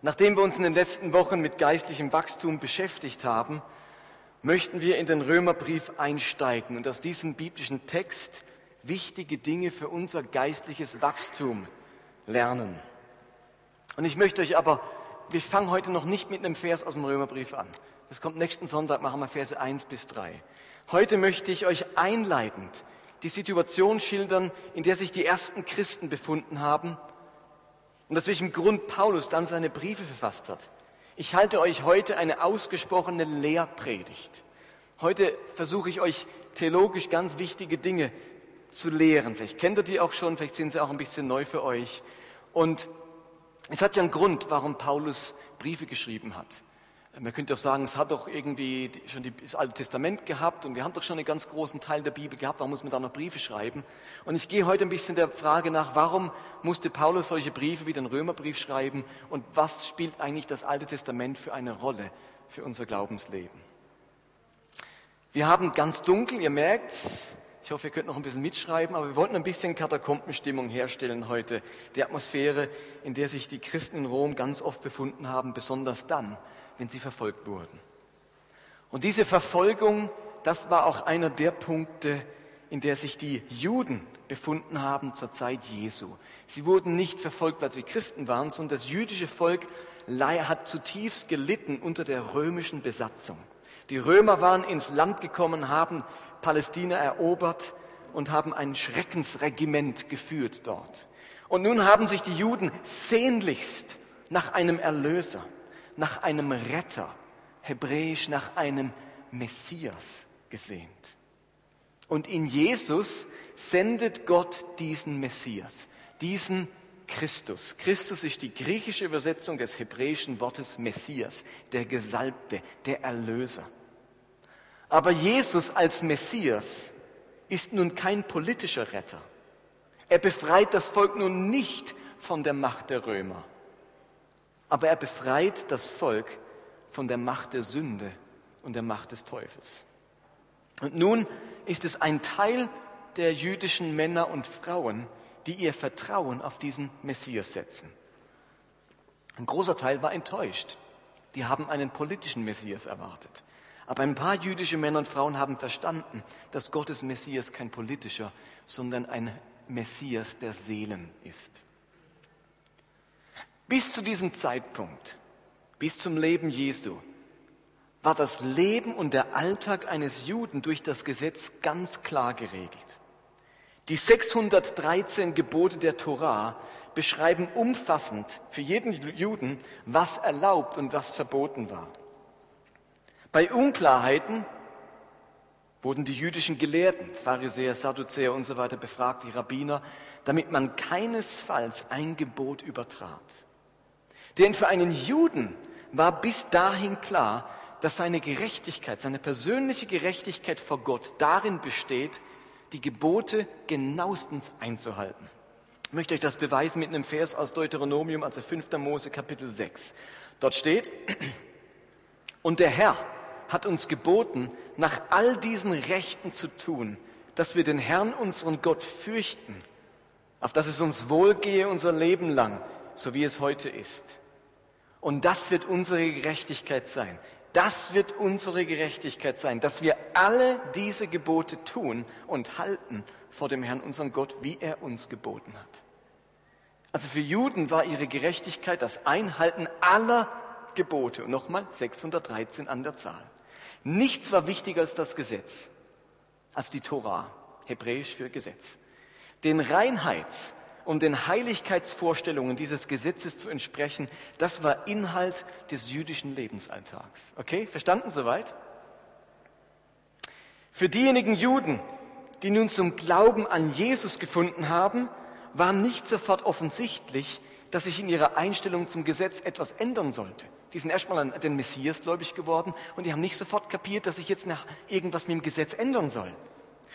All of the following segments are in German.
Nachdem wir uns in den letzten Wochen mit geistlichem Wachstum beschäftigt haben, möchten wir in den Römerbrief einsteigen und aus diesem biblischen Text wichtige Dinge für unser geistliches Wachstum lernen. Und ich möchte euch aber, wir fangen heute noch nicht mit einem Vers aus dem Römerbrief an. Das kommt nächsten Sonntag, machen wir Verse 1 bis 3. Heute möchte ich euch einleitend die Situation schildern, in der sich die ersten Christen befunden haben und aus welchem Grund Paulus dann seine Briefe verfasst hat. Ich halte euch heute eine ausgesprochene Lehrpredigt. Heute versuche ich euch theologisch ganz wichtige Dinge zu lehren. Vielleicht kennt ihr die auch schon, vielleicht sind sie auch ein bisschen neu für euch. Und es hat ja einen Grund, warum Paulus Briefe geschrieben hat. Man könnte auch sagen, es hat doch irgendwie schon das Alte Testament gehabt und wir haben doch schon einen ganz großen Teil der Bibel gehabt, warum muss man da noch Briefe schreiben? Und ich gehe heute ein bisschen der Frage nach, warum musste Paulus solche Briefe wie den Römerbrief schreiben und was spielt eigentlich das Alte Testament für eine Rolle für unser Glaubensleben? Wir haben ganz dunkel, ihr merkt's, ich hoffe, ihr könnt noch ein bisschen mitschreiben, aber wir wollten ein bisschen Katakombenstimmung herstellen heute. Die Atmosphäre, in der sich die Christen in Rom ganz oft befunden haben, besonders dann, wenn sie verfolgt wurden. Und diese Verfolgung, das war auch einer der Punkte, in der sich die Juden befunden haben zur Zeit Jesu. Sie wurden nicht verfolgt, weil sie Christen waren, sondern das jüdische Volk hat zutiefst gelitten unter der römischen Besatzung. Die Römer waren ins Land gekommen, haben Palästina erobert und haben ein Schreckensregiment geführt dort. Und nun haben sich die Juden sehnlichst nach einem Erlöser, nach einem Retter, hebräisch nach einem Messias gesehnt. Und in Jesus sendet Gott diesen Messias, diesen Christus. Christus ist die griechische Übersetzung des hebräischen Wortes Messias, der Gesalbte, der Erlöser. Aber Jesus als Messias ist nun kein politischer Retter. Er befreit das Volk nun nicht von der Macht der Römer, aber er befreit das Volk von der Macht der Sünde und der Macht des Teufels. Und nun ist es ein Teil der jüdischen Männer und Frauen, die ihr Vertrauen auf diesen Messias setzen. Ein großer Teil war enttäuscht. Die haben einen politischen Messias erwartet. Aber ein paar jüdische Männer und Frauen haben verstanden, dass Gottes Messias kein politischer, sondern ein Messias der Seelen ist. Bis zu diesem Zeitpunkt, bis zum Leben Jesu, war das Leben und der Alltag eines Juden durch das Gesetz ganz klar geregelt. Die 613 Gebote der Torah beschreiben umfassend für jeden Juden, was erlaubt und was verboten war. Bei Unklarheiten wurden die jüdischen Gelehrten, Pharisäer, Sadduzäer und so weiter befragt, die Rabbiner, damit man keinesfalls ein Gebot übertrat. Denn für einen Juden war bis dahin klar, dass seine Gerechtigkeit, seine persönliche Gerechtigkeit vor Gott darin besteht, die Gebote genauestens einzuhalten. Ich möchte euch das beweisen mit einem Vers aus Deuteronomium, also 5. Mose Kapitel 6. Dort steht, und der Herr hat uns geboten, nach all diesen Rechten zu tun, dass wir den Herrn, unseren Gott, fürchten, auf dass es uns wohlgehe unser Leben lang, so wie es heute ist. Und das wird unsere Gerechtigkeit sein. Das wird unsere Gerechtigkeit sein, dass wir alle diese Gebote tun und halten vor dem Herrn, unseren Gott, wie er uns geboten hat. Also für Juden war ihre Gerechtigkeit das Einhalten aller Gebote. Und nochmal 613 an der Zahl. Nichts war wichtiger als das Gesetz, als die Tora, hebräisch für Gesetz. Den Reinheits- und den Heiligkeitsvorstellungen dieses Gesetzes zu entsprechen, das war Inhalt des jüdischen Lebensalltags. Okay, verstanden soweit? Für diejenigen Juden, die nun zum Glauben an Jesus gefunden haben, war nicht sofort offensichtlich, dass sich in ihrer Einstellung zum Gesetz etwas ändern sollte. Die sind erstmal an den Messias gläubig geworden und die haben nicht sofort kapiert, dass sich jetzt nach irgendwas mit dem Gesetz ändern soll.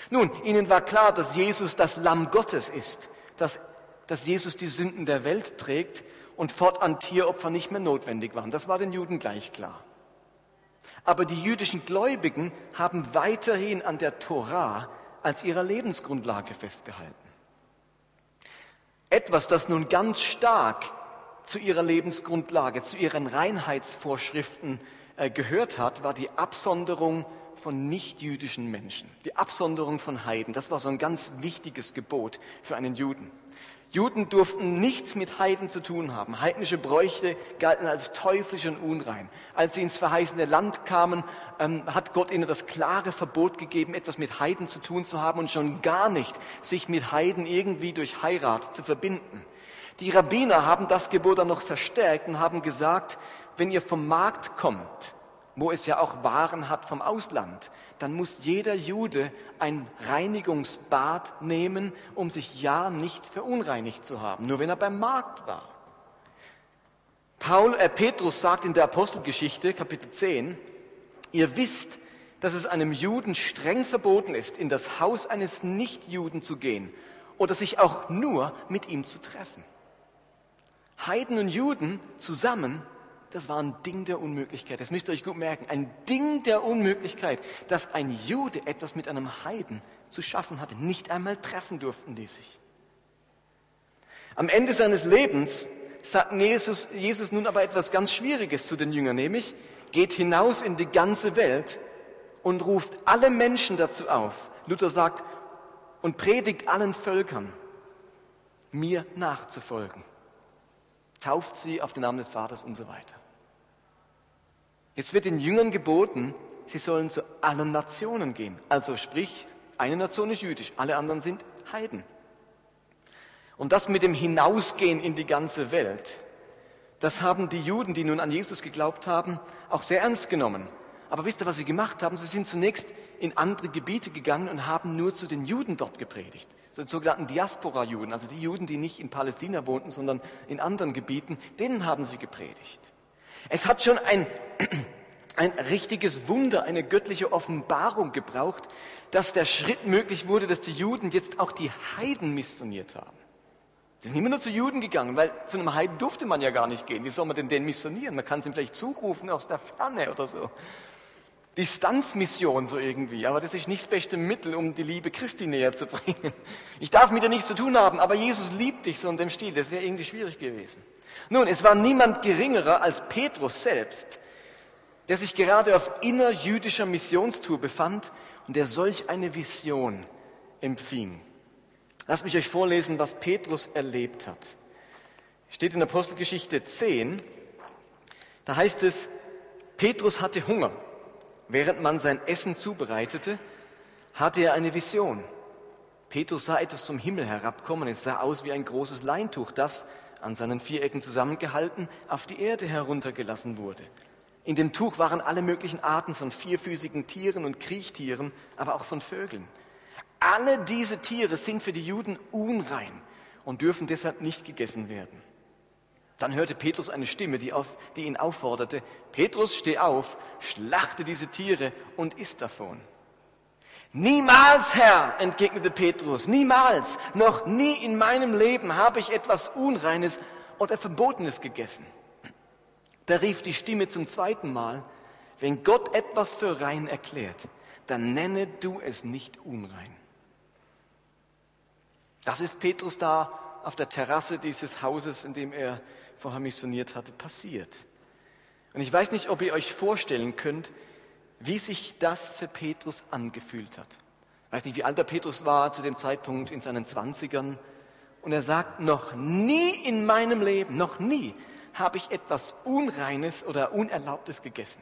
Nun, ihnen war klar, dass Jesus das Lamm Gottes ist, dass, dass Jesus die Sünden der Welt trägt und fortan Tieropfer nicht mehr notwendig waren. Das war den Juden gleich klar. Aber die jüdischen Gläubigen haben weiterhin an der Torah als ihrer Lebensgrundlage festgehalten. Etwas, das nun ganz stark zu ihrer Lebensgrundlage, zu ihren Reinheitsvorschriften äh, gehört hat, war die Absonderung von nichtjüdischen Menschen, die Absonderung von Heiden. Das war so ein ganz wichtiges Gebot für einen Juden. Juden durften nichts mit Heiden zu tun haben. Heidnische Bräuche galten als teuflisch und unrein. Als sie ins verheißene Land kamen, ähm, hat Gott ihnen das klare Verbot gegeben, etwas mit Heiden zu tun zu haben und schon gar nicht, sich mit Heiden irgendwie durch Heirat zu verbinden. Die Rabbiner haben das Gebot dann noch verstärkt und haben gesagt, wenn ihr vom Markt kommt, wo es ja auch Waren hat vom Ausland, dann muss jeder Jude ein Reinigungsbad nehmen, um sich ja nicht verunreinigt zu haben, nur wenn er beim Markt war. Paul, äh, Petrus sagt in der Apostelgeschichte, Kapitel 10, ihr wisst, dass es einem Juden streng verboten ist, in das Haus eines Nichtjuden zu gehen oder sich auch nur mit ihm zu treffen. Heiden und Juden zusammen das war ein Ding der Unmöglichkeit. Das müsst ihr euch gut merken. Ein Ding der Unmöglichkeit, dass ein Jude etwas mit einem Heiden zu schaffen hatte. Nicht einmal treffen durften die sich. Am Ende seines Lebens sagt Jesus, Jesus nun aber etwas ganz Schwieriges zu den Jüngern, nämlich geht hinaus in die ganze Welt und ruft alle Menschen dazu auf. Luther sagt, und predigt allen Völkern, mir nachzufolgen. Tauft sie auf den Namen des Vaters und so weiter. Jetzt wird den Jüngern geboten, sie sollen zu allen Nationen gehen. Also sprich, eine Nation ist jüdisch, alle anderen sind Heiden. Und das mit dem Hinausgehen in die ganze Welt, das haben die Juden, die nun an Jesus geglaubt haben, auch sehr ernst genommen. Aber wisst ihr, was sie gemacht haben? Sie sind zunächst in andere Gebiete gegangen und haben nur zu den Juden dort gepredigt. So den sogenannten Diaspora-Juden, also die Juden, die nicht in Palästina wohnten, sondern in anderen Gebieten, denen haben sie gepredigt. Es hat schon ein, ein richtiges Wunder, eine göttliche Offenbarung gebraucht, dass der Schritt möglich wurde, dass die Juden jetzt auch die Heiden missioniert haben. Die sind immer nur zu Juden gegangen, weil zu einem Heiden durfte man ja gar nicht gehen. Wie soll man denn den missionieren? Man kann es ihm vielleicht zurufen aus der Ferne oder so. Distanzmission so irgendwie, aber das ist nicht das beste Mittel, um die Liebe Christi näher zu bringen. Ich darf mit dir nichts zu tun haben, aber Jesus liebt dich so in dem Stil. Das wäre irgendwie schwierig gewesen. Nun, es war niemand geringerer als Petrus selbst, der sich gerade auf innerjüdischer Missionstour befand und der solch eine Vision empfing. Lasst mich euch vorlesen, was Petrus erlebt hat. Steht in Apostelgeschichte 10, da heißt es, Petrus hatte Hunger. Während man sein Essen zubereitete, hatte er eine Vision. Petrus sah etwas zum Himmel herabkommen. Es sah aus wie ein großes Leintuch, das an seinen vier Ecken zusammengehalten, auf die Erde heruntergelassen wurde. In dem Tuch waren alle möglichen Arten von vierfüßigen Tieren und Kriechtieren, aber auch von Vögeln. Alle diese Tiere sind für die Juden unrein und dürfen deshalb nicht gegessen werden. Dann hörte Petrus eine Stimme, die, auf, die ihn aufforderte, Petrus, steh auf, schlachte diese Tiere und iss davon. Niemals, Herr, entgegnete Petrus, niemals, noch nie in meinem Leben habe ich etwas Unreines oder Verbotenes gegessen. Da rief die Stimme zum zweiten Mal, wenn Gott etwas für rein erklärt, dann nenne du es nicht unrein. Das ist Petrus da auf der Terrasse dieses Hauses, in dem er vorher missioniert hatte, passiert. Und ich weiß nicht, ob ihr euch vorstellen könnt, wie sich das für Petrus angefühlt hat. Ich weiß nicht, wie alt der Petrus war zu dem Zeitpunkt in seinen Zwanzigern. Und er sagt, noch nie in meinem Leben, noch nie habe ich etwas Unreines oder Unerlaubtes gegessen.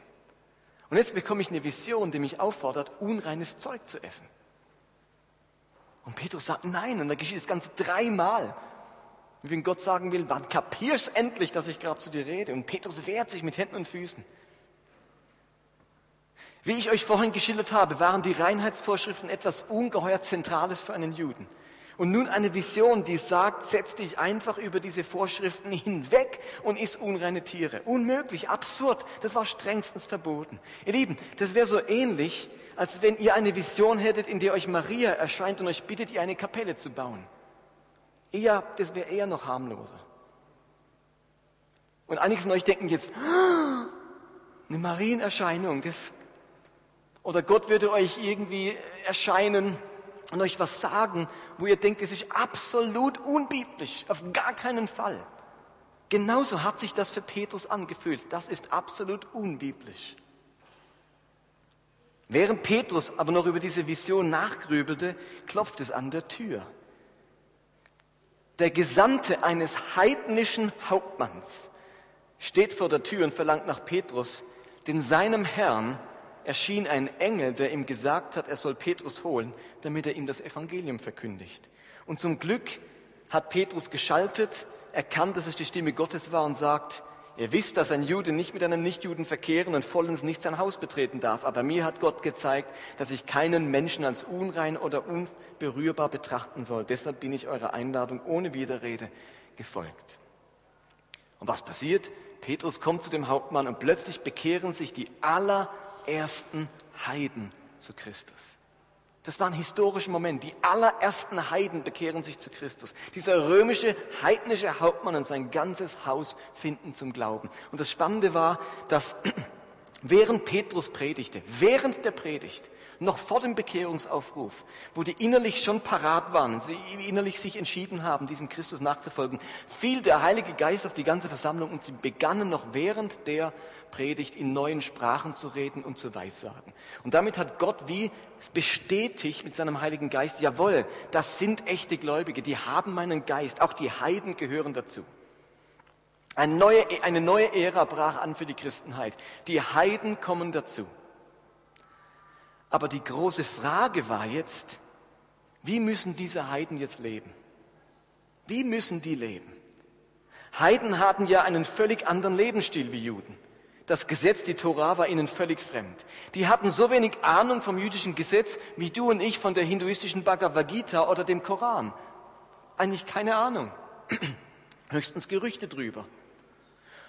Und jetzt bekomme ich eine Vision, die mich auffordert, unreines Zeug zu essen. Und Petrus sagt nein, und da geschieht das Ganze dreimal. Und wenn Gott sagen will, wann kapierst endlich, dass ich gerade zu dir rede? Und Petrus wehrt sich mit Händen und Füßen. Wie ich euch vorhin geschildert habe, waren die Reinheitsvorschriften etwas ungeheuer Zentrales für einen Juden. Und nun eine Vision, die sagt, setz dich einfach über diese Vorschriften hinweg und iss unreine Tiere. Unmöglich, absurd, das war strengstens verboten. Ihr Lieben, das wäre so ähnlich, als wenn ihr eine Vision hättet, in der euch Maria erscheint und euch bittet, ihr eine Kapelle zu bauen. Eher, das wäre eher noch harmloser. Und einige von euch denken jetzt, eine Marienerscheinung, das oder Gott würde euch irgendwie erscheinen und euch was sagen, wo ihr denkt, es ist absolut unbiblisch, auf gar keinen Fall. Genauso hat sich das für Petrus angefühlt. Das ist absolut unbiblisch. Während Petrus aber noch über diese Vision nachgrübelte, klopft es an der Tür. Der Gesandte eines heidnischen Hauptmanns steht vor der Tür und verlangt nach Petrus, denn seinem Herrn erschien ein Engel, der ihm gesagt hat, er soll Petrus holen, damit er ihm das Evangelium verkündigt. Und zum Glück hat Petrus geschaltet, erkannt, dass es die Stimme Gottes war und sagt, Ihr wisst, dass ein Jude nicht mit einem Nichtjuden verkehren und vollends nicht sein Haus betreten darf. Aber mir hat Gott gezeigt, dass ich keinen Menschen als unrein oder unberührbar betrachten soll. Deshalb bin ich eurer Einladung ohne Widerrede gefolgt. Und was passiert? Petrus kommt zu dem Hauptmann und plötzlich bekehren sich die allerersten Heiden zu Christus. Das war ein historischer Moment. Die allerersten Heiden bekehren sich zu Christus. Dieser römische, heidnische Hauptmann und sein ganzes Haus finden zum Glauben. Und das Spannende war, dass während Petrus predigte, während der Predigt, noch vor dem Bekehrungsaufruf, wo die innerlich schon parat waren, sie innerlich sich entschieden haben, diesem Christus nachzufolgen, fiel der Heilige Geist auf die ganze Versammlung und sie begannen noch während der Predigt in neuen Sprachen zu reden und zu weissagen. Und damit hat Gott wie bestätigt mit seinem Heiligen Geist, jawohl, das sind echte Gläubige, die haben meinen Geist, auch die Heiden gehören dazu. Eine neue, eine neue Ära brach an für die Christenheit. Die Heiden kommen dazu. Aber die große Frage war jetzt, wie müssen diese Heiden jetzt leben? Wie müssen die leben? Heiden hatten ja einen völlig anderen Lebensstil wie Juden. Das Gesetz, die Tora, war ihnen völlig fremd. Die hatten so wenig Ahnung vom jüdischen Gesetz wie du und ich von der hinduistischen Bhagavad Gita oder dem Koran. Eigentlich keine Ahnung. Höchstens Gerüchte drüber.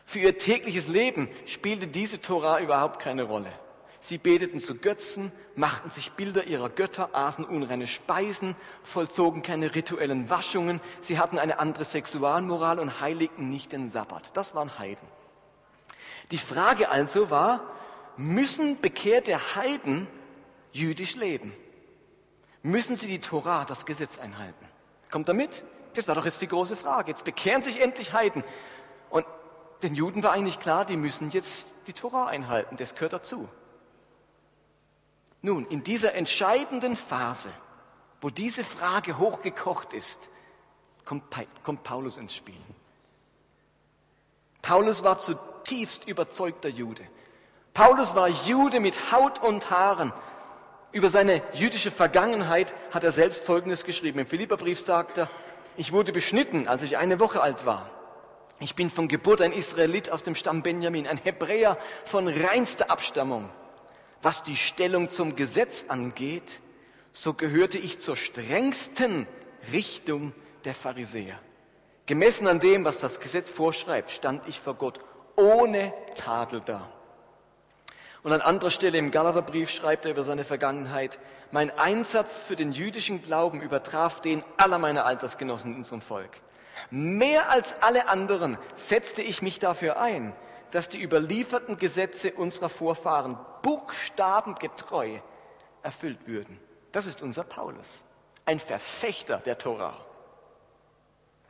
Für ihr tägliches Leben spielte diese Tora überhaupt keine Rolle. Sie beteten zu Götzen, machten sich Bilder ihrer Götter, aßen unreine Speisen, vollzogen keine rituellen Waschungen, sie hatten eine andere Sexualmoral und heiligten nicht den Sabbat. Das waren Heiden. Die Frage also war, müssen bekehrte Heiden jüdisch leben? Müssen sie die Tora, das Gesetz einhalten? Kommt damit? Das war doch jetzt die große Frage. Jetzt bekehren sich endlich Heiden. Den Juden war eigentlich klar, die müssen jetzt die Tora einhalten. Das gehört dazu. Nun, in dieser entscheidenden Phase, wo diese Frage hochgekocht ist, kommt, kommt Paulus ins Spiel. Paulus war zutiefst überzeugter Jude. Paulus war Jude mit Haut und Haaren. Über seine jüdische Vergangenheit hat er selbst Folgendes geschrieben. Im Philipperbrief sagt er, ich wurde beschnitten, als ich eine Woche alt war. Ich bin von Geburt ein Israelit aus dem Stamm Benjamin, ein Hebräer von reinster Abstammung. Was die Stellung zum Gesetz angeht, so gehörte ich zur strengsten Richtung der Pharisäer. Gemessen an dem, was das Gesetz vorschreibt, stand ich vor Gott ohne Tadel da. Und an anderer Stelle im Galaterbrief schreibt er über seine Vergangenheit, mein Einsatz für den jüdischen Glauben übertraf den aller meiner Altersgenossen in unserem Volk. Mehr als alle anderen setzte ich mich dafür ein, dass die überlieferten Gesetze unserer Vorfahren buchstabengetreu erfüllt würden. Das ist unser Paulus, ein Verfechter der Tora.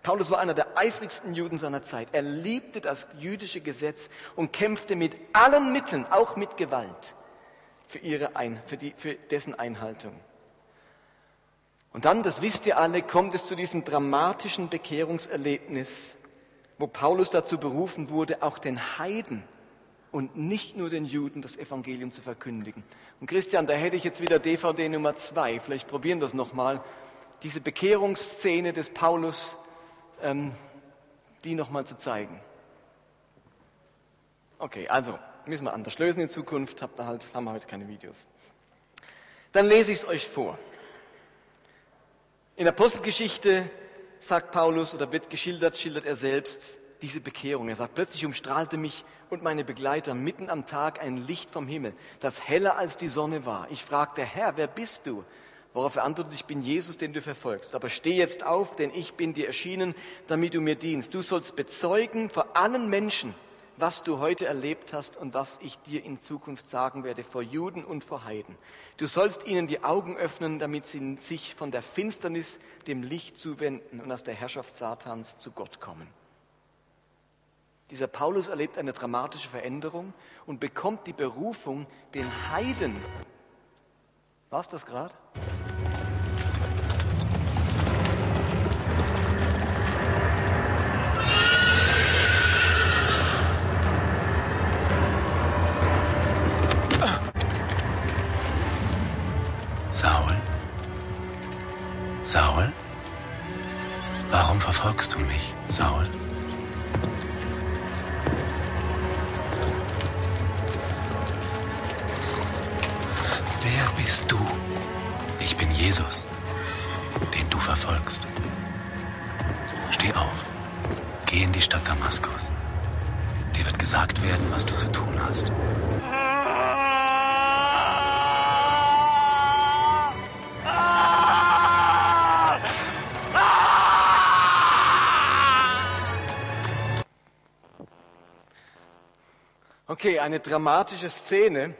Paulus war einer der eifrigsten Juden seiner Zeit. Er liebte das jüdische Gesetz und kämpfte mit allen Mitteln, auch mit Gewalt, für, ihre Ein, für, die, für dessen Einhaltung. Und dann, das wisst ihr alle, kommt es zu diesem dramatischen Bekehrungserlebnis, wo Paulus dazu berufen wurde, auch den Heiden und nicht nur den Juden das Evangelium zu verkündigen. Und Christian, da hätte ich jetzt wieder DVD Nummer zwei. Vielleicht probieren wir das nochmal. Diese Bekehrungsszene des Paulus ähm, die nochmal zu zeigen. Okay, also müssen wir anders lösen in Zukunft, habt ihr halt, haben wir heute keine Videos. Dann lese ich es euch vor. In der Apostelgeschichte sagt Paulus oder wird geschildert, schildert er selbst diese Bekehrung. Er sagt, plötzlich umstrahlte mich und meine Begleiter mitten am Tag ein Licht vom Himmel, das heller als die Sonne war. Ich fragte, Herr, wer bist du? Worauf er antwortet, ich bin Jesus, den du verfolgst. Aber steh jetzt auf, denn ich bin dir erschienen, damit du mir dienst. Du sollst bezeugen vor allen Menschen, was du heute erlebt hast und was ich dir in Zukunft sagen werde, vor Juden und vor Heiden. Du sollst ihnen die Augen öffnen, damit sie sich von der Finsternis dem Licht zuwenden und aus der Herrschaft Satans zu Gott kommen. Dieser Paulus erlebt eine dramatische Veränderung und bekommt die Berufung, den Heiden. War es das gerade? Saul? Wer bist du? Ich bin Jesus, den du verfolgst. Steh auf, geh in die Stadt Damaskus. Dir wird gesagt werden, was du zu tun hast. Okay, eine dramatische Szene.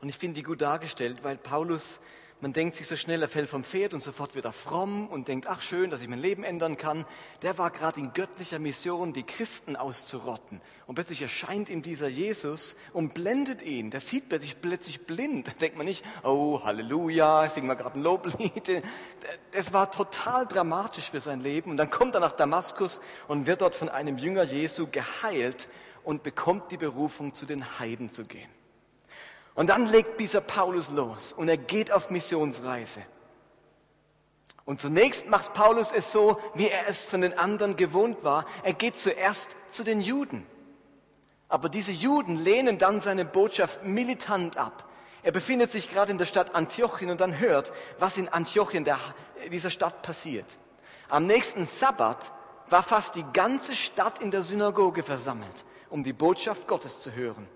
Und ich finde die gut dargestellt, weil Paulus, man denkt sich so schnell, er fällt vom Pferd und sofort wird er fromm und denkt, ach schön, dass ich mein Leben ändern kann. Der war gerade in göttlicher Mission, die Christen auszurotten. Und plötzlich erscheint ihm dieser Jesus und blendet ihn. Der sieht plötzlich, plötzlich blind. Da denkt man nicht, oh Halleluja, ich singe mal gerade ein Loblied. Das war total dramatisch für sein Leben. Und dann kommt er nach Damaskus und wird dort von einem Jünger Jesu geheilt und bekommt die Berufung, zu den Heiden zu gehen. Und dann legt dieser Paulus los und er geht auf Missionsreise. Und zunächst macht Paulus es so, wie er es von den anderen gewohnt war. Er geht zuerst zu den Juden. Aber diese Juden lehnen dann seine Botschaft militant ab. Er befindet sich gerade in der Stadt Antiochien und dann hört, was in Antiochien, der, dieser Stadt, passiert. Am nächsten Sabbat war fast die ganze Stadt in der Synagoge versammelt, um die Botschaft Gottes zu hören.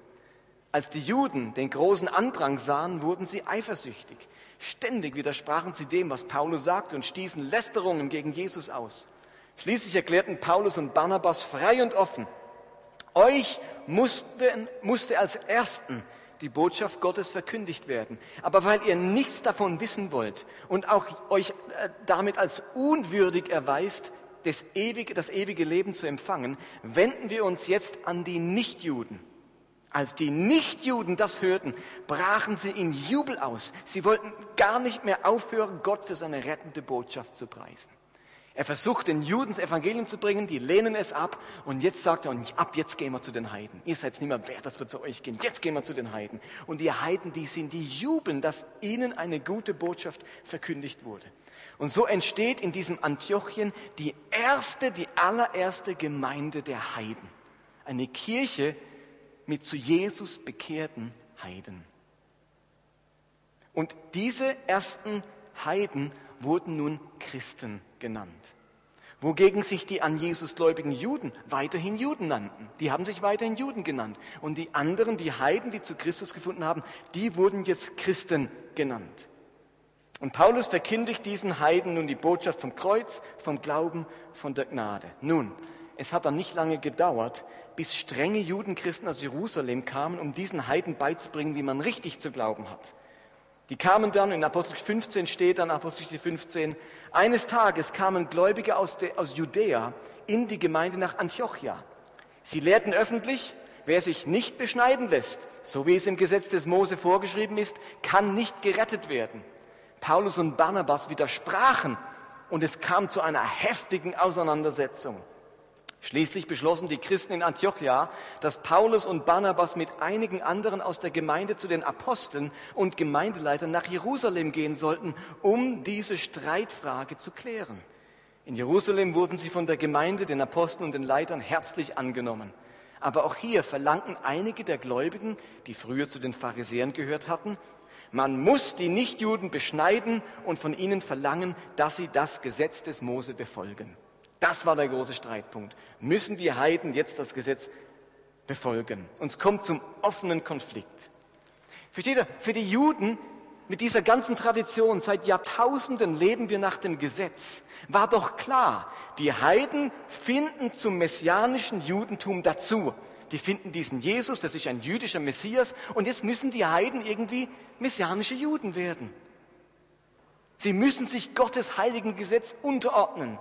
Als die Juden den großen Andrang sahen, wurden sie eifersüchtig. Ständig widersprachen sie dem, was Paulus sagte und stießen Lästerungen gegen Jesus aus. Schließlich erklärten Paulus und Barnabas frei und offen, euch musste, musste als Ersten die Botschaft Gottes verkündigt werden. Aber weil ihr nichts davon wissen wollt und auch euch äh, damit als unwürdig erweist, das ewige, das ewige Leben zu empfangen, wenden wir uns jetzt an die Nichtjuden als die Nichtjuden das hörten, brachen sie in Jubel aus. Sie wollten gar nicht mehr aufhören, Gott für seine rettende Botschaft zu preisen. Er versucht, den Juden das Evangelium zu bringen, die lehnen es ab und jetzt sagt er, und ab jetzt gehen wir zu den Heiden. Ihr seid nicht mehr wert, dass wir zu euch gehen, jetzt gehen wir zu den Heiden. Und die Heiden, die sind, die jubeln, dass ihnen eine gute Botschaft verkündigt wurde. Und so entsteht in diesem Antiochien die erste, die allererste Gemeinde der Heiden. Eine Kirche, mit zu Jesus bekehrten Heiden. Und diese ersten Heiden wurden nun Christen genannt. Wogegen sich die an Jesus gläubigen Juden weiterhin Juden nannten. Die haben sich weiterhin Juden genannt. Und die anderen, die Heiden, die zu Christus gefunden haben, die wurden jetzt Christen genannt. Und Paulus verkündigt diesen Heiden nun die Botschaft vom Kreuz, vom Glauben, von der Gnade. Nun, es hat dann nicht lange gedauert, bis strenge Judenchristen aus Jerusalem kamen, um diesen Heiden beizubringen, wie man richtig zu glauben hat. Die kamen dann, in Apostel 15 steht dann, Apostel 15, eines Tages kamen Gläubige aus, de, aus Judäa in die Gemeinde nach Antiochia. Sie lehrten öffentlich, wer sich nicht beschneiden lässt, so wie es im Gesetz des Mose vorgeschrieben ist, kann nicht gerettet werden. Paulus und Barnabas widersprachen und es kam zu einer heftigen Auseinandersetzung. Schließlich beschlossen die Christen in Antiochia, dass Paulus und Barnabas mit einigen anderen aus der Gemeinde zu den Aposteln und Gemeindeleitern nach Jerusalem gehen sollten, um diese Streitfrage zu klären. In Jerusalem wurden sie von der Gemeinde, den Aposteln und den Leitern herzlich angenommen. Aber auch hier verlangten einige der Gläubigen, die früher zu den Pharisäern gehört hatten, man muss die Nichtjuden beschneiden und von ihnen verlangen, dass sie das Gesetz des Mose befolgen. Das war der große Streitpunkt. Müssen die Heiden jetzt das Gesetz befolgen? Und es kommt zum offenen Konflikt. Versteht ihr? Für die Juden mit dieser ganzen Tradition, seit Jahrtausenden leben wir nach dem Gesetz, war doch klar, die Heiden finden zum messianischen Judentum dazu. Die finden diesen Jesus, das ist ein jüdischer Messias, und jetzt müssen die Heiden irgendwie messianische Juden werden. Sie müssen sich Gottes heiligen Gesetz unterordnen.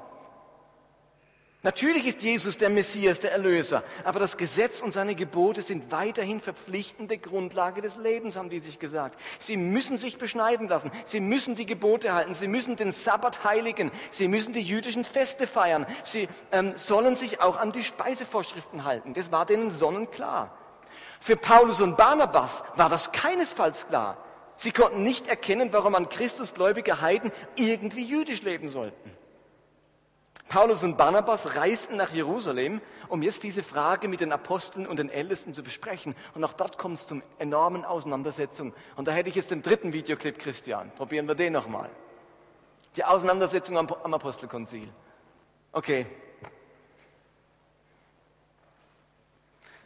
Natürlich ist Jesus der Messias, der Erlöser, aber das Gesetz und seine Gebote sind weiterhin verpflichtende Grundlage des Lebens, haben die sich gesagt. Sie müssen sich beschneiden lassen, sie müssen die Gebote halten, sie müssen den Sabbat heiligen, sie müssen die jüdischen Feste feiern, sie ähm, sollen sich auch an die Speisevorschriften halten. Das war denen sonnenklar. Für Paulus und Barnabas war das keinesfalls klar. Sie konnten nicht erkennen, warum an Christusgläubige Heiden irgendwie jüdisch leben sollten. Paulus und Barnabas reisten nach Jerusalem, um jetzt diese Frage mit den Aposteln und den Ältesten zu besprechen. Und auch dort kommt es zum enormen Auseinandersetzung. Und da hätte ich jetzt den dritten Videoclip, Christian. Probieren wir den nochmal. Die Auseinandersetzung am, am Apostelkonzil. Okay.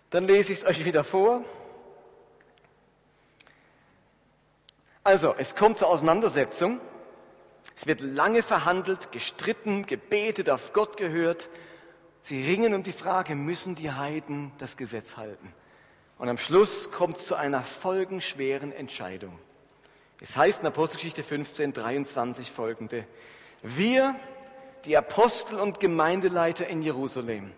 Dann lese ich es euch wieder vor. Also, es kommt zur Auseinandersetzung. Es wird lange verhandelt, gestritten, gebetet, auf Gott gehört. Sie ringen um die Frage, müssen die Heiden das Gesetz halten? Und am Schluss kommt es zu einer folgenschweren Entscheidung. Es heißt in Apostelgeschichte 15, 23 folgende. Wir, die Apostel und Gemeindeleiter in Jerusalem,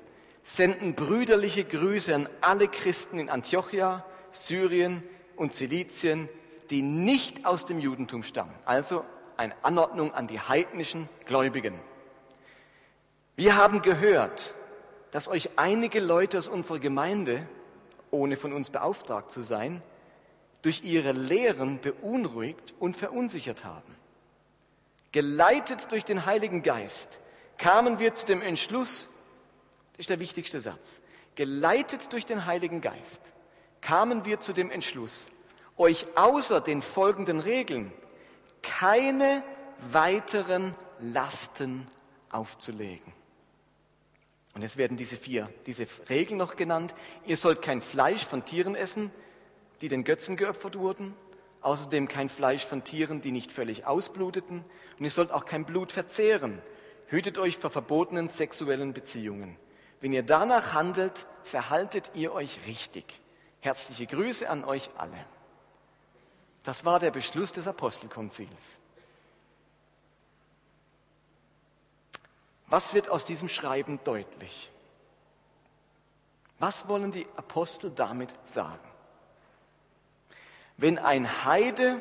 senden brüderliche Grüße an alle Christen in Antiochia, Syrien und Zilizien, die nicht aus dem Judentum stammen, also eine Anordnung an die heidnischen Gläubigen. Wir haben gehört, dass euch einige Leute aus unserer Gemeinde, ohne von uns beauftragt zu sein, durch ihre Lehren beunruhigt und verunsichert haben. Geleitet durch den Heiligen Geist kamen wir zu dem Entschluss, das ist der wichtigste Satz, geleitet durch den Heiligen Geist kamen wir zu dem Entschluss, euch außer den folgenden Regeln keine weiteren Lasten aufzulegen. Und jetzt werden diese vier, diese Regeln noch genannt. Ihr sollt kein Fleisch von Tieren essen, die den Götzen geopfert wurden. Außerdem kein Fleisch von Tieren, die nicht völlig ausbluteten. Und ihr sollt auch kein Blut verzehren. Hütet euch vor verbotenen sexuellen Beziehungen. Wenn ihr danach handelt, verhaltet ihr euch richtig. Herzliche Grüße an euch alle. Das war der Beschluss des Apostelkonzils. Was wird aus diesem Schreiben deutlich? Was wollen die Apostel damit sagen? Wenn ein Heide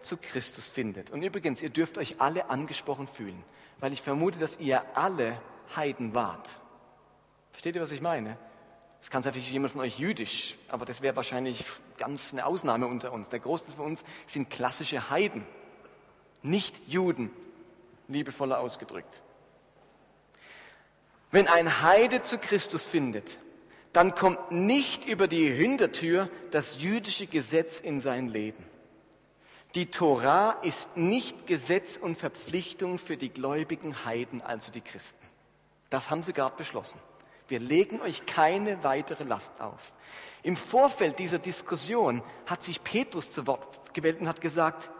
zu Christus findet, und übrigens, ihr dürft euch alle angesprochen fühlen, weil ich vermute, dass ihr alle Heiden wart. Versteht ihr, was ich meine? Es kann vielleicht jemand von euch jüdisch, aber das wäre wahrscheinlich ganz eine Ausnahme unter uns. Der Großteil von uns sind klassische Heiden, nicht Juden, liebevoller ausgedrückt. Wenn ein Heide zu Christus findet, dann kommt nicht über die Hintertür das jüdische Gesetz in sein Leben. Die Tora ist nicht Gesetz und Verpflichtung für die gläubigen Heiden, also die Christen. Das haben sie gerade beschlossen. Wir legen euch keine weitere Last auf. Im Vorfeld dieser Diskussion hat sich Petrus zu Wort gewählt und hat gesagt,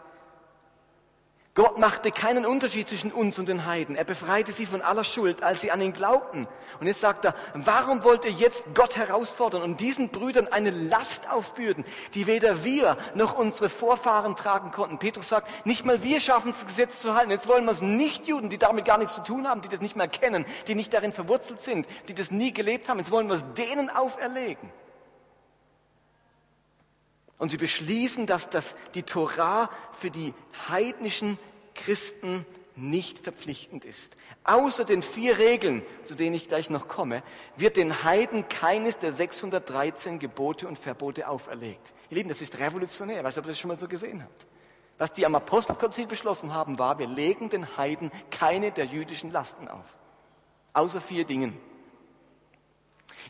Gott machte keinen Unterschied zwischen uns und den Heiden. Er befreite sie von aller Schuld, als sie an ihn glaubten. Und jetzt sagt er, warum wollt ihr jetzt Gott herausfordern und diesen Brüdern eine Last aufbürden, die weder wir noch unsere Vorfahren tragen konnten? Petrus sagt, nicht mal wir schaffen es, das Gesetz zu halten. Jetzt wollen wir es nicht Juden, die damit gar nichts zu tun haben, die das nicht mehr kennen, die nicht darin verwurzelt sind, die das nie gelebt haben. Jetzt wollen wir es denen auferlegen. Und sie beschließen, dass das, die Torah für die heidnischen Christen nicht verpflichtend ist. Außer den vier Regeln, zu denen ich gleich noch komme, wird den Heiden keines der 613 Gebote und Verbote auferlegt. Ihr Lieben, das ist revolutionär. Ich weiß nicht, ob ihr das schon mal so gesehen habt. Was die am Apostelkonzil beschlossen haben, war, wir legen den Heiden keine der jüdischen Lasten auf. Außer vier Dingen.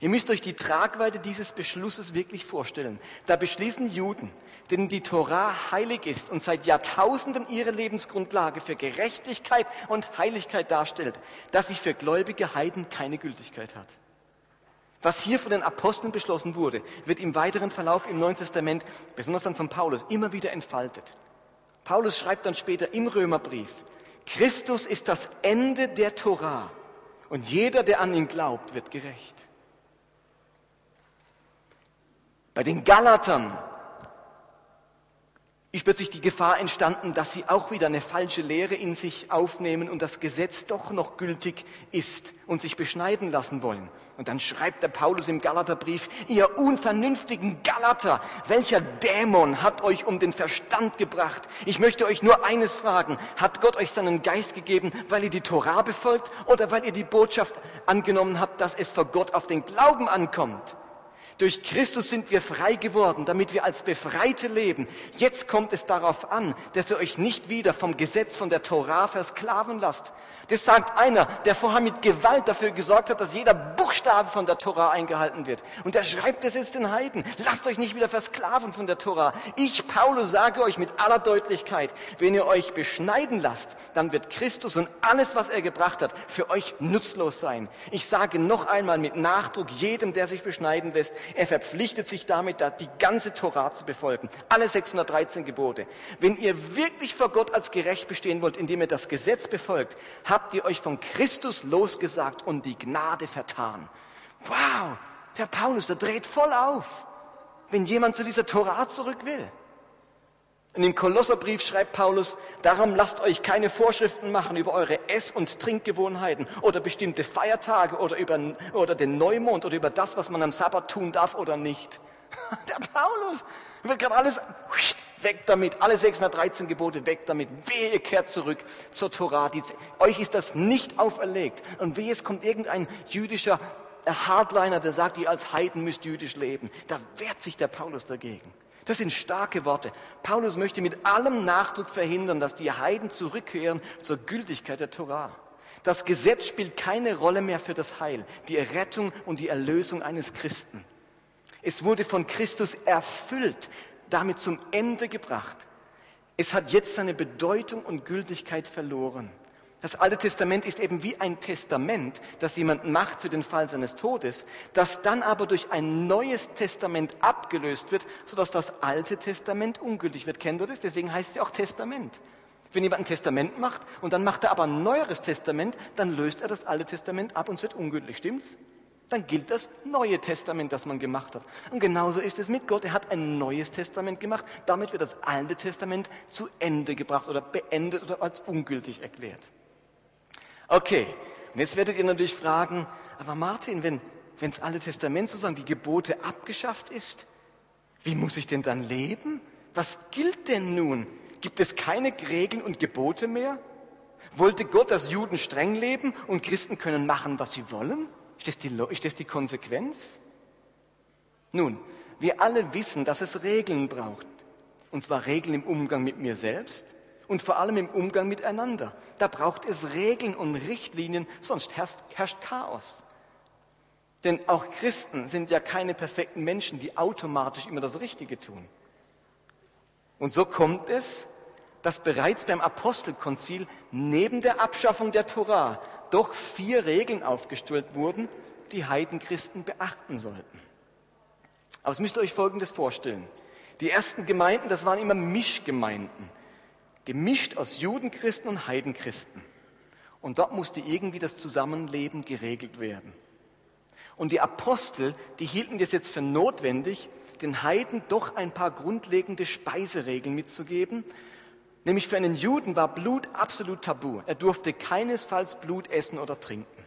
Ihr müsst euch die Tragweite dieses Beschlusses wirklich vorstellen. Da beschließen Juden, denen die Torah heilig ist und seit Jahrtausenden ihre Lebensgrundlage für Gerechtigkeit und Heiligkeit darstellt, dass sich für gläubige Heiden keine Gültigkeit hat. Was hier von den Aposteln beschlossen wurde, wird im weiteren Verlauf im Neuen Testament, besonders dann von Paulus, immer wieder entfaltet. Paulus schreibt dann später im Römerbrief, Christus ist das Ende der Torah und jeder, der an ihn glaubt, wird gerecht. Bei den Galatern ist plötzlich die Gefahr entstanden, dass sie auch wieder eine falsche Lehre in sich aufnehmen und das Gesetz doch noch gültig ist und sich beschneiden lassen wollen. Und dann schreibt der Paulus im Galaterbrief, ihr unvernünftigen Galater, welcher Dämon hat euch um den Verstand gebracht? Ich möchte euch nur eines fragen, hat Gott euch seinen Geist gegeben, weil ihr die Torah befolgt oder weil ihr die Botschaft angenommen habt, dass es vor Gott auf den Glauben ankommt? Durch Christus sind wir frei geworden, damit wir als Befreite leben. Jetzt kommt es darauf an, dass ihr euch nicht wieder vom Gesetz von der Torah versklaven lasst, das sagt einer, der vorher mit Gewalt dafür gesorgt hat, dass jeder Buchstabe von der Tora eingehalten wird. Und der schreibt es jetzt den Heiden. Lasst euch nicht wieder versklaven von der Tora. Ich, Paulus, sage euch mit aller Deutlichkeit, wenn ihr euch beschneiden lasst, dann wird Christus und alles, was er gebracht hat, für euch nutzlos sein. Ich sage noch einmal mit Nachdruck jedem, der sich beschneiden lässt, er verpflichtet sich damit, die ganze Tora zu befolgen. Alle 613 Gebote. Wenn ihr wirklich vor Gott als gerecht bestehen wollt, indem ihr das Gesetz befolgt, habt ihr euch von Christus losgesagt und die Gnade vertan. Wow, der Paulus, der dreht voll auf, wenn jemand zu dieser Torah zurück will. Und im Kolosserbrief schreibt Paulus, darum lasst euch keine Vorschriften machen über eure Ess- und Trinkgewohnheiten oder bestimmte Feiertage oder über oder den Neumond oder über das, was man am Sabbat tun darf oder nicht. Der Paulus wird gerade alles Weg damit, alle 613 Gebote, weg damit. Wehe, ihr kehrt zurück zur Torah. Die, euch ist das nicht auferlegt. Und wehe, es kommt irgendein jüdischer Hardliner, der sagt, ihr als Heiden müsst jüdisch leben. Da wehrt sich der Paulus dagegen. Das sind starke Worte. Paulus möchte mit allem Nachdruck verhindern, dass die Heiden zurückkehren zur Gültigkeit der Torah. Das Gesetz spielt keine Rolle mehr für das Heil, die Errettung und die Erlösung eines Christen. Es wurde von Christus erfüllt damit zum Ende gebracht. Es hat jetzt seine Bedeutung und Gültigkeit verloren. Das Alte Testament ist eben wie ein Testament, das jemand macht für den Fall seines Todes, das dann aber durch ein neues Testament abgelöst wird, sodass das Alte Testament ungültig wird. Kennt ihr das? Deswegen heißt es ja auch Testament. Wenn jemand ein Testament macht und dann macht er aber ein neueres Testament, dann löst er das Alte Testament ab und es wird ungültig. Stimmt's? dann gilt das Neue Testament, das man gemacht hat. Und genauso ist es mit Gott. Er hat ein neues Testament gemacht. Damit wird das Alte Testament zu Ende gebracht oder beendet oder als ungültig erklärt. Okay, und jetzt werdet ihr natürlich fragen, aber Martin, wenn, wenn das Alte Testament sozusagen die Gebote abgeschafft ist, wie muss ich denn dann leben? Was gilt denn nun? Gibt es keine Regeln und Gebote mehr? Wollte Gott, dass Juden streng leben und Christen können machen, was sie wollen? Ist das, die, ist das die Konsequenz? Nun, wir alle wissen, dass es Regeln braucht. Und zwar Regeln im Umgang mit mir selbst und vor allem im Umgang miteinander. Da braucht es Regeln und Richtlinien, sonst herrscht, herrscht Chaos. Denn auch Christen sind ja keine perfekten Menschen, die automatisch immer das Richtige tun. Und so kommt es, dass bereits beim Apostelkonzil neben der Abschaffung der Torah doch vier Regeln aufgestellt wurden, die Heidenchristen beachten sollten. Aber es müsst ihr euch Folgendes vorstellen. Die ersten Gemeinden, das waren immer Mischgemeinden. Gemischt aus Judenchristen und Heidenchristen. Und dort musste irgendwie das Zusammenleben geregelt werden. Und die Apostel, die hielten das jetzt für notwendig, den Heiden doch ein paar grundlegende Speiseregeln mitzugeben, Nämlich für einen Juden war Blut absolut tabu. Er durfte keinesfalls Blut essen oder trinken.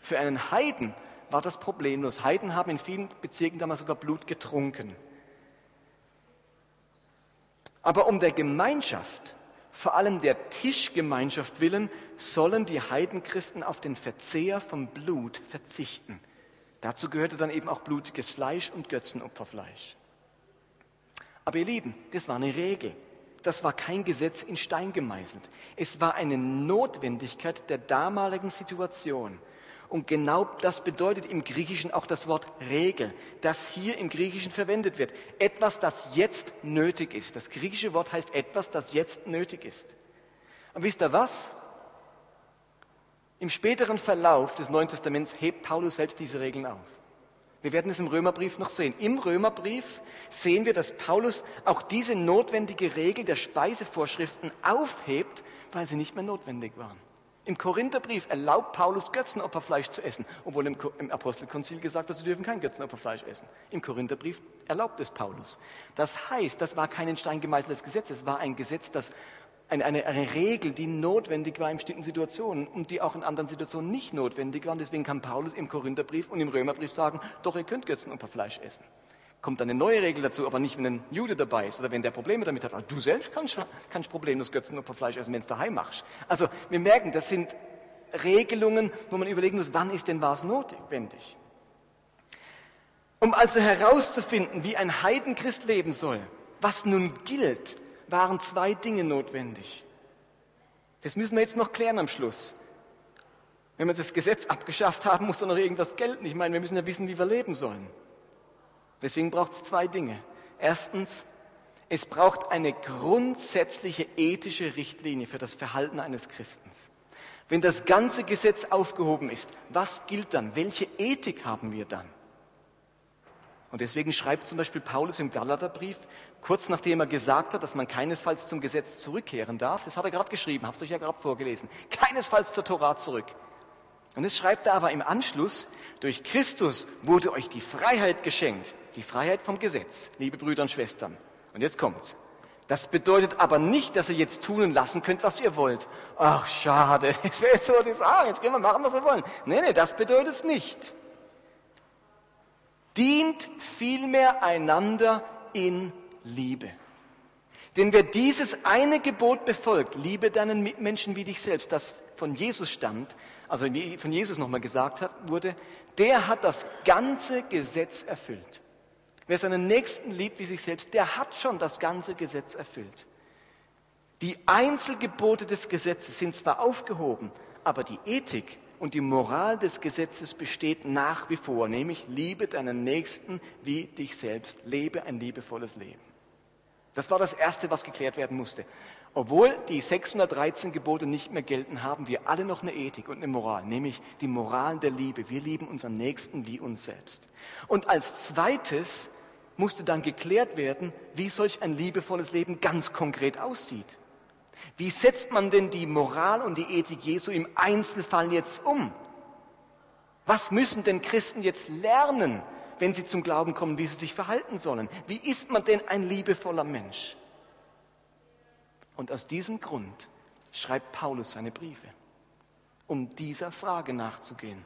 Für einen Heiden war das problemlos. Heiden haben in vielen Bezirken damals sogar Blut getrunken. Aber um der Gemeinschaft, vor allem der Tischgemeinschaft willen, sollen die Heidenchristen auf den Verzehr von Blut verzichten. Dazu gehörte dann eben auch blutiges Fleisch und Götzenopferfleisch. Aber ihr Lieben, das war eine Regel das war kein Gesetz in Stein gemeißelt. Es war eine Notwendigkeit der damaligen Situation. Und genau das bedeutet im Griechischen auch das Wort Regel, das hier im Griechischen verwendet wird. Etwas, das jetzt nötig ist. Das griechische Wort heißt etwas, das jetzt nötig ist. Und wisst ihr was? Im späteren Verlauf des Neuen Testaments hebt Paulus selbst diese Regeln auf. Wir werden es im Römerbrief noch sehen. Im Römerbrief sehen wir, dass Paulus auch diese notwendige Regel der Speisevorschriften aufhebt, weil sie nicht mehr notwendig waren. Im Korintherbrief erlaubt Paulus Götzenopferfleisch zu essen, obwohl im, Apostelkonzil gesagt wird, sie dürfen kein Götzenopferfleisch essen. Im Korintherbrief erlaubt es Paulus. Das heißt, das war kein in Stein gemeißeltes Gesetz, es war ein Gesetz, das eine, eine, eine Regel, die notwendig war in bestimmten Situationen und die auch in anderen Situationen nicht notwendig war. Deswegen kann Paulus im Korintherbrief und im Römerbrief sagen, doch, ihr könnt Götzenopferfleisch essen. Kommt eine neue Regel dazu, aber nicht, wenn ein Jude dabei ist oder wenn der Probleme damit hat. Also du selbst kannst, kannst problemlos Götzenopferfleisch essen, wenn es daheim machst. Also wir merken, das sind Regelungen, wo man überlegen muss, wann ist denn was notwendig. Um also herauszufinden, wie ein Heidenchrist leben soll, was nun gilt, waren zwei Dinge notwendig. Das müssen wir jetzt noch klären am Schluss. Wenn wir das Gesetz abgeschafft haben, muss doch noch irgendwas gelten. Ich meine, wir müssen ja wissen, wie wir leben sollen. Deswegen braucht es zwei Dinge. Erstens, es braucht eine grundsätzliche ethische Richtlinie für das Verhalten eines Christens. Wenn das ganze Gesetz aufgehoben ist, was gilt dann? Welche Ethik haben wir dann? Und deswegen schreibt zum Beispiel Paulus im Galaterbrief, kurz nachdem er gesagt hat, dass man keinesfalls zum Gesetz zurückkehren darf, das hat er gerade geschrieben, habt ihr euch ja gerade vorgelesen, keinesfalls zur Torah zurück. Und jetzt schreibt er aber im Anschluss, durch Christus wurde euch die Freiheit geschenkt, die Freiheit vom Gesetz, liebe Brüder und Schwestern. Und jetzt kommt's. Das bedeutet aber nicht, dass ihr jetzt tun und lassen könnt, was ihr wollt. Ach, schade, das wäre jetzt so die Sache, jetzt können wir machen, was wir wollen. Nee, nee, das bedeutet es nicht. Dient vielmehr einander in Liebe. Denn wer dieses eine Gebot befolgt, liebe deinen Mitmenschen wie dich selbst, das von Jesus stammt, also von Jesus nochmal gesagt hat, wurde, der hat das ganze Gesetz erfüllt. Wer seinen Nächsten liebt wie sich selbst, der hat schon das ganze Gesetz erfüllt. Die Einzelgebote des Gesetzes sind zwar aufgehoben, aber die Ethik und die Moral des Gesetzes besteht nach wie vor, nämlich liebe deinen Nächsten wie dich selbst, lebe ein liebevolles Leben. Das war das Erste, was geklärt werden musste. Obwohl die 613 Gebote nicht mehr gelten, haben wir alle noch eine Ethik und eine Moral, nämlich die Moral der Liebe. Wir lieben unseren Nächsten wie uns selbst. Und als zweites musste dann geklärt werden, wie solch ein liebevolles Leben ganz konkret aussieht. Wie setzt man denn die Moral und die Ethik Jesu im Einzelfall jetzt um? Was müssen denn Christen jetzt lernen, wenn sie zum Glauben kommen, wie sie sich verhalten sollen? Wie ist man denn ein liebevoller Mensch? Und aus diesem Grund schreibt Paulus seine Briefe, um dieser Frage nachzugehen.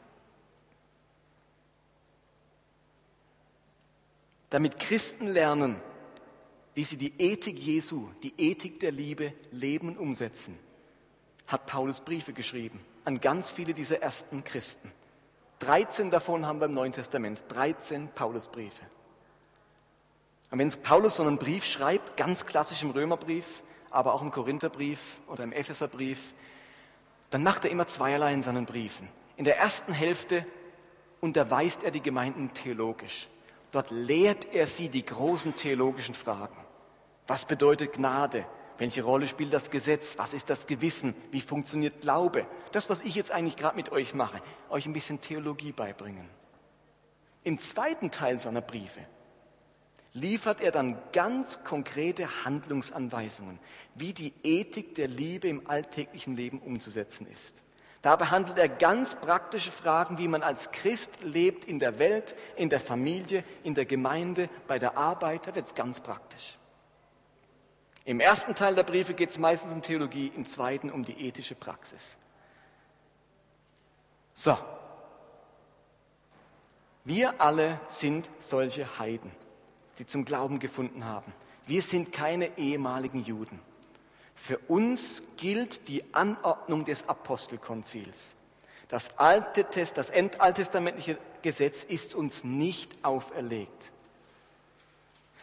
Damit Christen lernen, wie sie die Ethik Jesu, die Ethik der Liebe leben und umsetzen, hat Paulus Briefe geschrieben an ganz viele dieser ersten Christen. 13 davon haben wir im Neuen Testament, 13 Paulusbriefe. Und wenn Paulus so einen Brief schreibt, ganz klassisch im Römerbrief, aber auch im Korintherbrief oder im Epheserbrief, dann macht er immer zweierlei in seinen Briefen. In der ersten Hälfte unterweist er die Gemeinden theologisch. Dort lehrt er sie die großen theologischen Fragen. Was bedeutet Gnade? Welche Rolle spielt das Gesetz? Was ist das Gewissen? Wie funktioniert Glaube? Das, was ich jetzt eigentlich gerade mit euch mache, euch ein bisschen Theologie beibringen. Im zweiten Teil seiner Briefe liefert er dann ganz konkrete Handlungsanweisungen, wie die Ethik der Liebe im alltäglichen Leben umzusetzen ist. Da behandelt er ganz praktische Fragen, wie man als Christ lebt in der Welt, in der Familie, in der Gemeinde, bei der Arbeit. Da wird es ganz praktisch. Im ersten Teil der Briefe geht es meistens um Theologie, im zweiten um die ethische Praxis. So. Wir alle sind solche Heiden, die zum Glauben gefunden haben. Wir sind keine ehemaligen Juden. Für uns gilt die Anordnung des Apostelkonzils. Das, Alte Test, das entaltestamentliche Gesetz ist uns nicht auferlegt.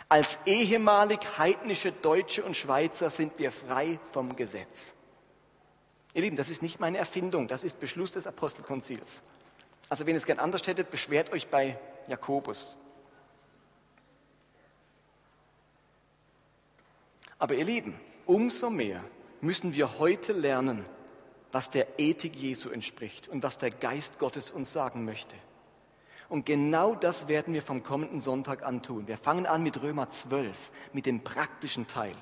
Als ehemalig heidnische Deutsche und Schweizer sind wir frei vom Gesetz. Ihr Lieben, das ist nicht meine Erfindung, das ist Beschluss des Apostelkonzils. Also wenn ihr es gern anders hättet, beschwert euch bei Jakobus. Aber ihr Lieben, umso mehr müssen wir heute lernen, was der Ethik Jesu entspricht und was der Geist Gottes uns sagen möchte. Und genau das werden wir vom kommenden Sonntag an tun. Wir fangen an mit Römer 12, mit dem praktischen Teil.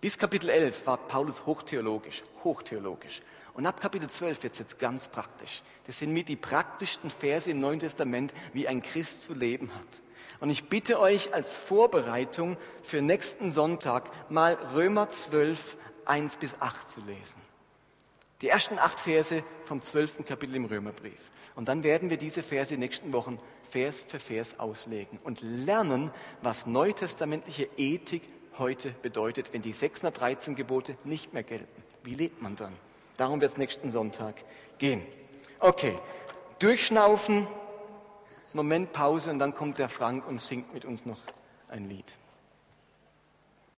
Bis Kapitel 11 war Paulus hochtheologisch, hochtheologisch. Und ab Kapitel 12 wird es jetzt ganz praktisch. Das sind mit die praktischsten Verse im Neuen Testament, wie ein Christ zu leben hat. Und ich bitte euch als Vorbereitung für nächsten Sonntag mal Römer 12, 1 bis 8 zu lesen. Die ersten acht Verse vom zwölften Kapitel im Römerbrief. Und dann werden wir diese Verse in den nächsten Wochen Vers für Vers auslegen und lernen, was neutestamentliche Ethik heute bedeutet, wenn die 613 Gebote nicht mehr gelten. Wie lebt man dann? Darum wird es nächsten Sonntag gehen. Okay, durchschnaufen, Moment Pause und dann kommt der Frank und singt mit uns noch ein Lied.